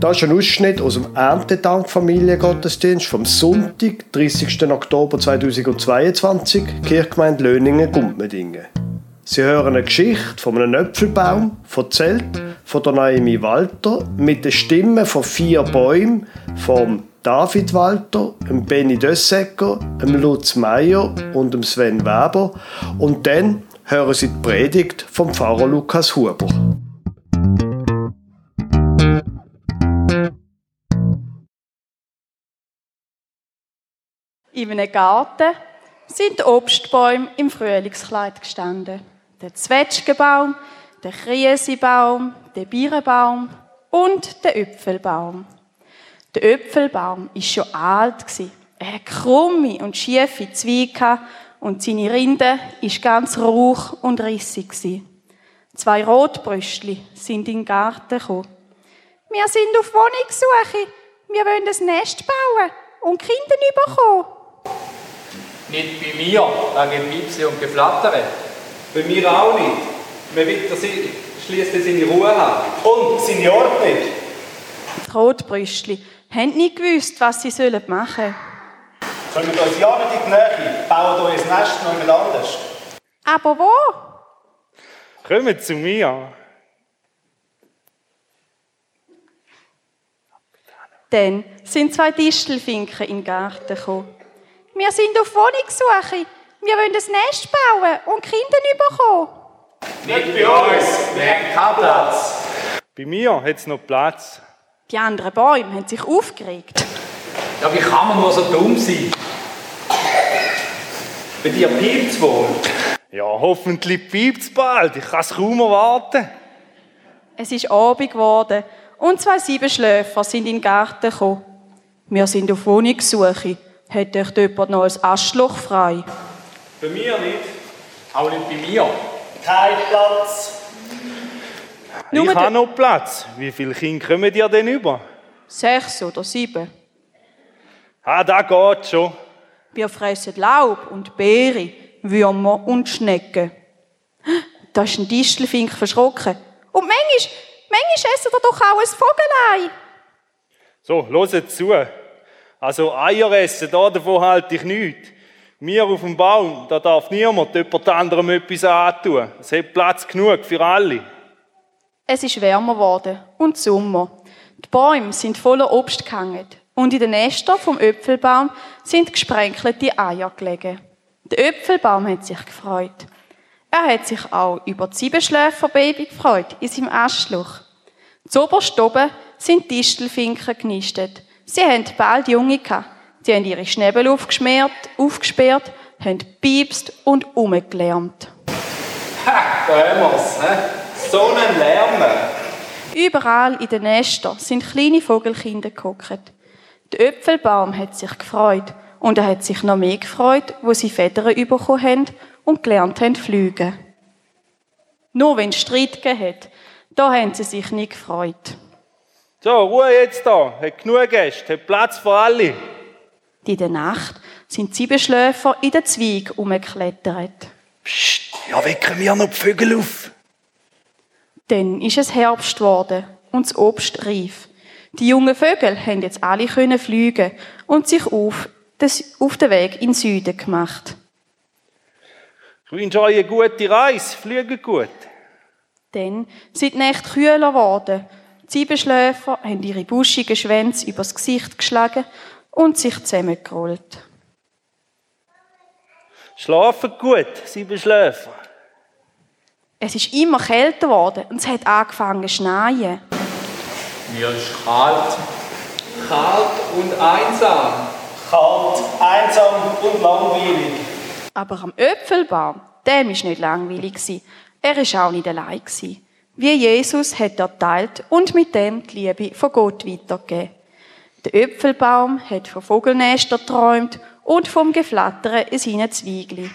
Das ist ein Ausschnitt aus dem Erntedank Familiengottesdienst vom Sonntag, 30. Oktober 2022, Kirchgemeinde Löningen-Gumpmedingen. Sie hören eine Geschichte von einem Äpfelbaum, erzählt von der Naomi Walter, mit den Stimmen von vier Bäumen, vom David Walter, dem Benny Dössecker, dem Lutz Meyer und dem Sven Weber. Und dann hören Sie die Predigt vom Pfarrer Lukas Huber. In einem Garten sind Obstbäume im Frühlingskleid gestanden. Der Zwetschgenbaum, der Kriesebaum, der Birnbaum und der Äpfelbaum. Der Äpfelbaum ist schon alt Er hat krumme und schiefe Zweige und seine Rinde ist ganz rauch und rissig Zwei Rotbrüstli sind in den Garten gekommen. Wir sind auf Wohnungssuche. Wir wollen ein Nest bauen und Kinder bekommen. Nicht bei mir, wegen Piepse und Geflattere. Bei mir auch nicht. Man will schließt seine Ruhe haben. Und seine Ordnung. Die Rotbrüstli haben nicht gewusst, was sie machen sollen. Kommen uns ja nicht in die Nähe, bauen euch ein Nest noch jemand anders. Aber wo? Kommt zu mir. Dann sind zwei Distelfinken in den Garten gekommen. Wir sind auf Wohnungssuche. Wir wollen ein Nest bauen und Kinder bekommen. Nicht bei uns, wir haben keinen Platz. Bei mir hat es noch Platz. Die anderen Bäume haben sich aufgeregt. Ja, wie kann man nur so dumm sein? Bei dir piept es wohl. Ja, hoffentlich piept es bald. Ich kann es kaum erwarten. Es ist Abend geworden und zwei Siebenschläfer sind in den Garten gekommen. Wir sind auf Wohnungssuche. Hat euch jemand noch ein Astloch frei? Bei mir nicht. Auch nicht bei mir. Kein Platz. Nur ich habe noch Platz. Wie viele Kinder kommen dir denn über? Sechs oder sieben. Ah, da geht schon. Wir fressen Laub und Beere, Würmer und Schnecken. Da ist ein Distelfink verschrocken. Und manchmal, manchmal essen wir doch auch ein Vogelei. So, hört zu. Also Eier essen, davon halte ich nichts. Mir auf dem Baum, da darf niemand jemand anderem etwas antun. Es hat Platz genug für alle. Es ist wärmer geworden und Sommer. Die Bäume sind voller Obst gehangen und in den Nestern vom Äpfelbaum sind gesprenkelte Eier gelegen. Der Äpfelbaum hat sich gefreut. Er hat sich auch über die Siebenschläferbaby gefreut in seinem Astschluch. Zoberst oben sind Distelfinken genistet. Sie haben bald Junge gehabt. Sie haben ihre Schnäbel aufgesperrt, aufgesperrt haben piepst und umgelärmt. Ha, da haben wir's. He? So ein Lärm. Überall in den Nestern sind kleine Vogelkinder gehockt. Der Äpfelbaum hat sich gefreut und er hat sich noch mehr gefreut, wo sie Federn bekommen haben und gelernt haben fliegen. Nur wenn es Streit gegeben hat, da haben sie sich nicht gefreut. So, Ruhe jetzt da. Hat genug Gäste, hat Platz für alle. In der Nacht sind Siebenschläfer in den Zweig umgeklettert. Psst, ja, wecken wir noch die Vögel auf. Dann ist es Herbst geworden und das Obst reif. Die jungen Vögel haben jetzt alle können fliegen und sich auf, das, auf den Weg in den Süden gemacht. Ich wünsche euch eine gute Reise. Fliegen gut. Dann sind die Nächte kühler geworden. Die Siebenschläfer haben ihre buschigen Schwänze übers Gesicht geschlagen und sich zusammengerollt. Schlafen gut, Siebenschläfer. Es ist immer kälter geworden und es hat angefangen zu schneien. Mir ist kalt. Kalt und einsam. Kalt, einsam und langweilig. Aber am Äpfelbaum, dem war nicht langweilig. Er war auch nicht allein. Wie Jesus hat er teilt und mit dem die Liebe von Gott weitergegeben. Der Äpfelbaum hat von Vogelnestern geträumt und vom Geflattern in seinen Zwiegli.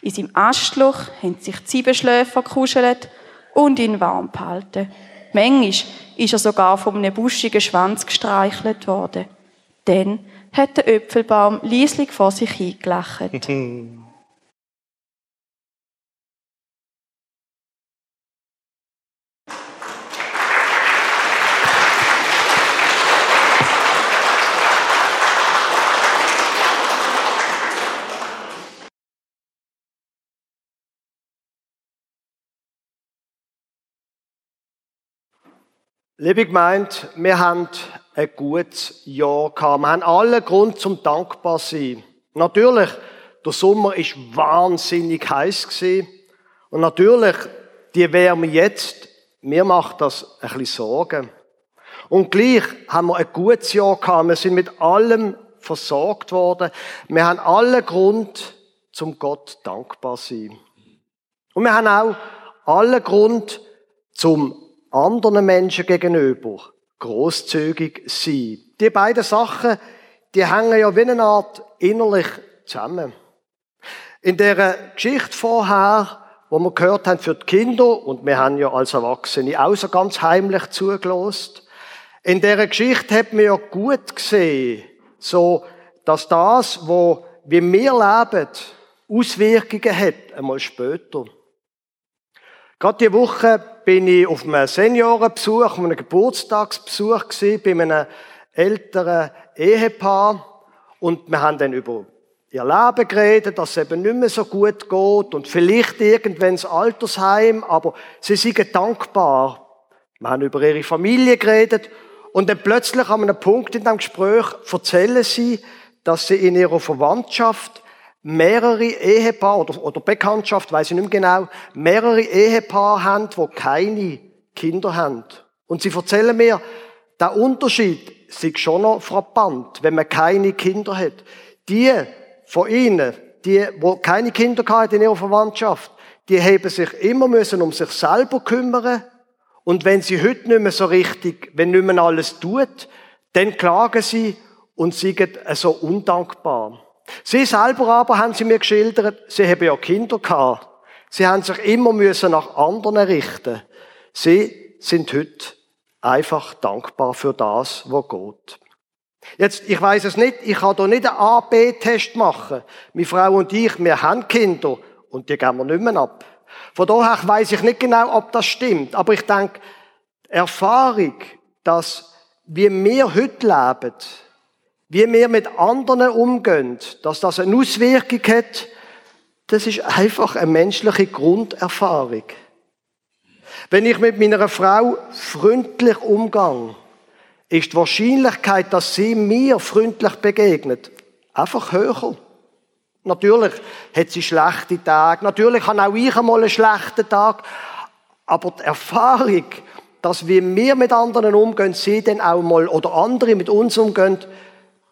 In seinem Astloch haben sich die Siebenschläfer gekuschelt und ihn warm gehalten. Manchmal ist er sogar von einem buschigen Schwanz gestreichelt worden. Dann hat der Äpfelbaum leislich vor sich hingelacht. Liebe Gemeinde, wir haben ein gutes Jahr gehabt. Wir haben alle Grund zum dankbar sein. Natürlich, der Sommer ist wahnsinnig heiß gewesen. Und natürlich, die Wärme jetzt, mir macht das ein bisschen Sorgen. Und gleich haben wir ein gutes Jahr gehabt. Wir sind mit allem versorgt worden. Wir haben alle Grund zum Gott dankbar sein. Und wir haben auch alle Grund zum anderen Menschen gegenüber großzügig sein. Die beiden Sachen, die hängen ja wie eine Art innerlich zusammen. In der Geschichte vorher, wo wir gehört haben für die Kinder, und wir haben ja als Erwachsene auch so ganz heimlich zugelost, in der Geschichte hat man ja gut gesehen, so, dass das, wo wie wir leben, Auswirkungen hat, einmal später. Gerade die Woche bin ich auf einem Seniorenbesuch, auf einem Geburtstagsbesuch gewesen, bei einem älteren Ehepaar. Und wir haben dann über ihr Leben geredet, dass es eben nicht mehr so gut geht und vielleicht irgendwann das Altersheim, aber sie sind dankbar. Wir haben über ihre Familie geredet und dann plötzlich an einem Punkt in dem Gespräch erzählen sie, dass sie in ihrer Verwandtschaft mehrere Ehepaare oder, oder Bekanntschaft, weiß ich nicht mehr genau, mehrere Ehepaare haben, die keine Kinder haben. Und sie erzählen mir, der Unterschied ist schon noch frappant, wenn man keine Kinder hat. Die von ihnen, die, wo keine Kinder hatten in ihrer Verwandtschaft, die haben sich immer müssen um sich selber kümmern. Und wenn sie heute nicht mehr so richtig, wenn nicht mehr alles tut, dann klagen sie und sind so undankbar. Sie selber aber, haben sie mir geschildert, sie haben ja Kinder gehabt. Sie haben sich immer müssen nach anderen richten. Sie sind heute einfach dankbar für das, was geht. Jetzt, ich weiß es nicht, ich kann da nicht einen A-B-Test machen. Meine Frau und ich, wir haben Kinder und die geben wir nicht mehr ab. Von daher weiß ich nicht genau, ob das stimmt. Aber ich denke, Erfahrung, dass wie wir heute leben, wie wir mit anderen umgehen, dass das eine Auswirkung hat, das ist einfach eine menschliche Grunderfahrung. Wenn ich mit meiner Frau freundlich umgehe, ist die Wahrscheinlichkeit, dass sie mir freundlich begegnet, einfach höher. Natürlich hat sie schlechte Tage, natürlich habe auch ich einmal einen schlechten Tag, aber die Erfahrung, dass wir mit anderen umgehen, sie dann auch mal oder andere mit uns umgehen,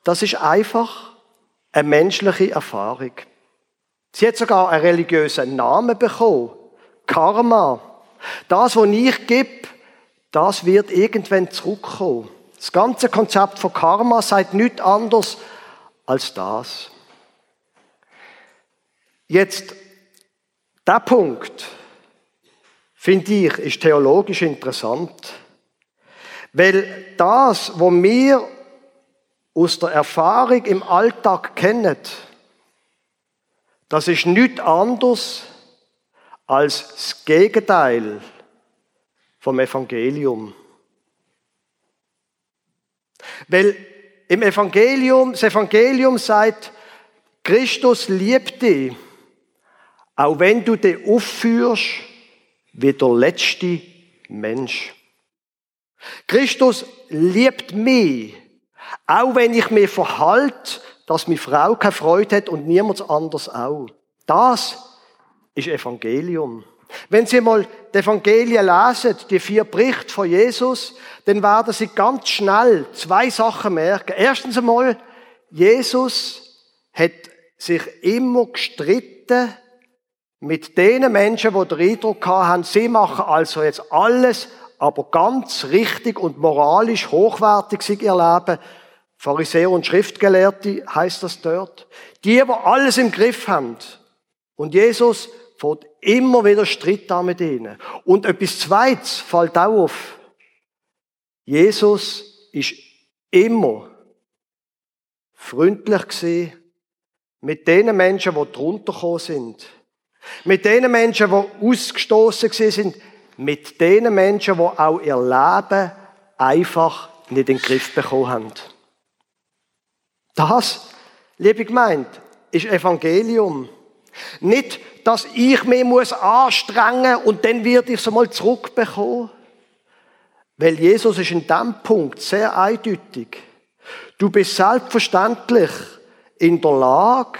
das ist einfach eine menschliche Erfahrung. Sie hat sogar einen religiösen Namen bekommen. Karma. Das, was ich gebe, das wird irgendwann zurückkommen. Das ganze Konzept von Karma sagt nichts anderes als das. Jetzt, der Punkt, finde ich, ist theologisch interessant. Weil das, was wir aus der Erfahrung im Alltag kennen, das ist nichts anderes als das Gegenteil vom Evangelium. Weil im Evangelium, das Evangelium sagt, Christus liebt dich, auch wenn du dich aufführst wie der letzte Mensch. Christus liebt mich, auch wenn ich mir verhalte, dass meine Frau keine Freude hat und niemand anders auch. Das ist Evangelium. Wenn Sie mal die Evangelien lesen, die vier Berichte von Jesus, dann werden Sie ganz schnell zwei Sachen merken. Erstens einmal, Jesus hat sich immer gestritten mit den Menschen, die den Eindruck haben, sie machen also jetzt alles, aber ganz richtig und moralisch hochwertig ihr Leben. Pharisäer und Schriftgelehrte heißt das dort. Die, die alles im Griff haben. Und Jesus fährt immer wieder Streit da mit ihnen. Und etwas Zweites fällt auch auf. Jesus ist immer freundlich gewesen mit den Menschen, die drunter gekommen sind. Mit den Menschen, die ausgestoßen sind. Mit den Menschen, die auch ihr Leben einfach nicht in den Griff bekommen haben. Das, liebe Gemeinde, ist Evangelium. Nicht, dass ich mich muss anstrengen und dann werde ich es mal zurückbekommen. Weil Jesus ist in diesem Punkt sehr eindeutig. Du bist selbstverständlich in der Lage,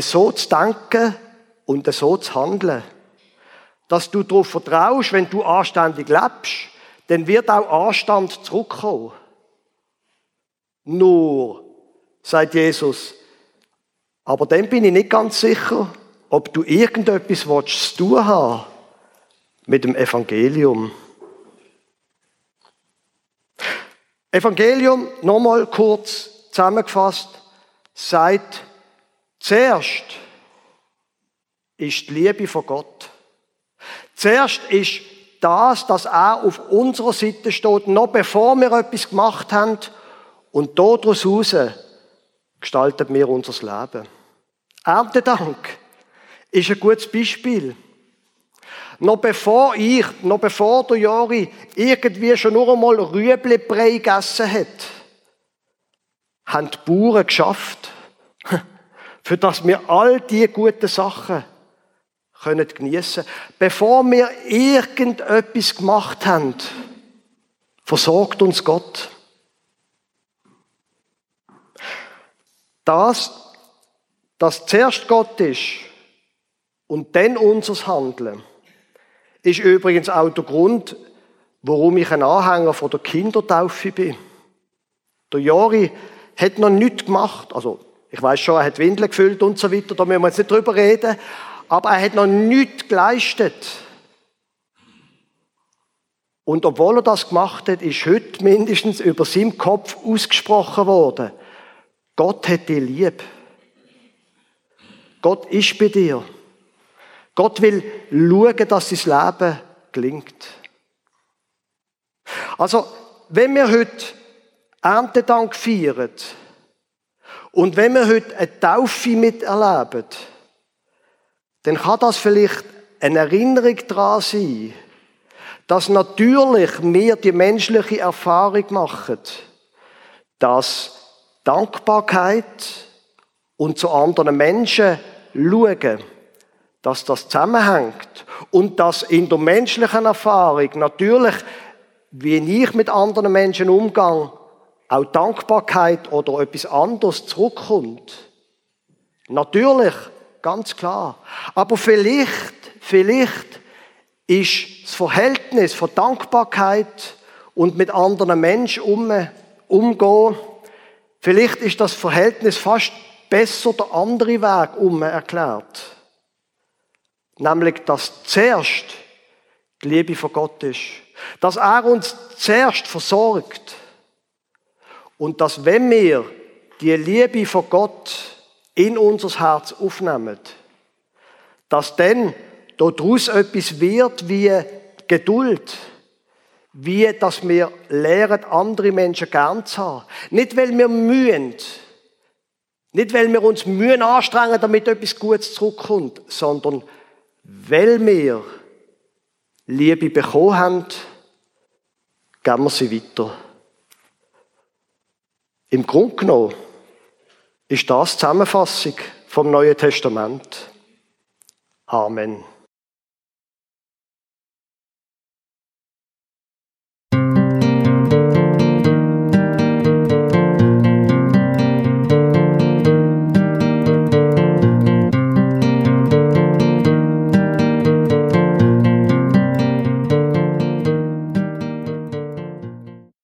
so zu denken und so zu handeln. Dass du darauf vertraust, wenn du anständig lebst, dann wird auch Anstand zurückkommen. Nur, sagt Jesus, aber dann bin ich nicht ganz sicher, ob du irgendetwas willst, zu tun haben mit dem Evangelium. Evangelium, nochmal kurz zusammengefasst, sagt, zuerst ist die Liebe von Gott. Zuerst ist das, dass er auf unserer Seite steht, noch bevor wir etwas gemacht haben. Und daraus heraus gestalten wir unser Leben. Erntedank ist ein gutes Beispiel. Noch bevor ich, noch bevor der Jori irgendwie schon nur einmal Rüeblebrei gegessen hat, haben die Bauern geschafft, für dass wir all diese guten Sachen können geniessen. Bevor wir irgendetwas gemacht haben, versorgt uns Gott. Das, dass zuerst Gott ist und dann unser Handeln, ist übrigens auch der Grund, warum ich ein Anhänger von der Kindertaufe bin. Der Jori hat noch nichts gemacht. Also, ich weiß schon, er hat Windeln gefüllt und so weiter, da müssen wir jetzt nicht drüber reden. Aber er hat noch nichts geleistet. Und obwohl er das gemacht hat, ist heute mindestens über seinem Kopf ausgesprochen worden. Gott hat dich lieb. Gott ist bei dir. Gott will schauen, dass sein Leben gelingt. Also, wenn wir heute Erntedank feiern und wenn wir heute eine Taufe miterleben, dann kann das vielleicht eine Erinnerung daran sein, dass natürlich wir die menschliche Erfahrung machen, dass Dankbarkeit und zu anderen Menschen schauen, dass das zusammenhängt und dass in der menschlichen Erfahrung natürlich, wie ich mit anderen Menschen umgehe, auch Dankbarkeit oder etwas anderes zurückkommt. Natürlich, ganz klar. Aber vielleicht, vielleicht ist das Verhältnis von Dankbarkeit und mit anderen Menschen um, umgehen, vielleicht ist das Verhältnis fast besser der andere Weg um erklärt. Nämlich, dass zuerst die Liebe von Gott ist. Dass er uns zuerst versorgt. Und dass wenn wir die Liebe von Gott in unser Herz aufnehmen, dass dann daraus etwas wird wie Geduld, wie dass wir lernen, andere Menschen gern zu haben. Nicht, weil wir mühen, nicht, weil wir uns mühen anstrengen, damit etwas Gutes zurückkommt, sondern weil wir Liebe bekommen haben, geben wir sie weiter. Im Grunde genommen ist das die Zusammenfassung vom Neuen Testament. Amen.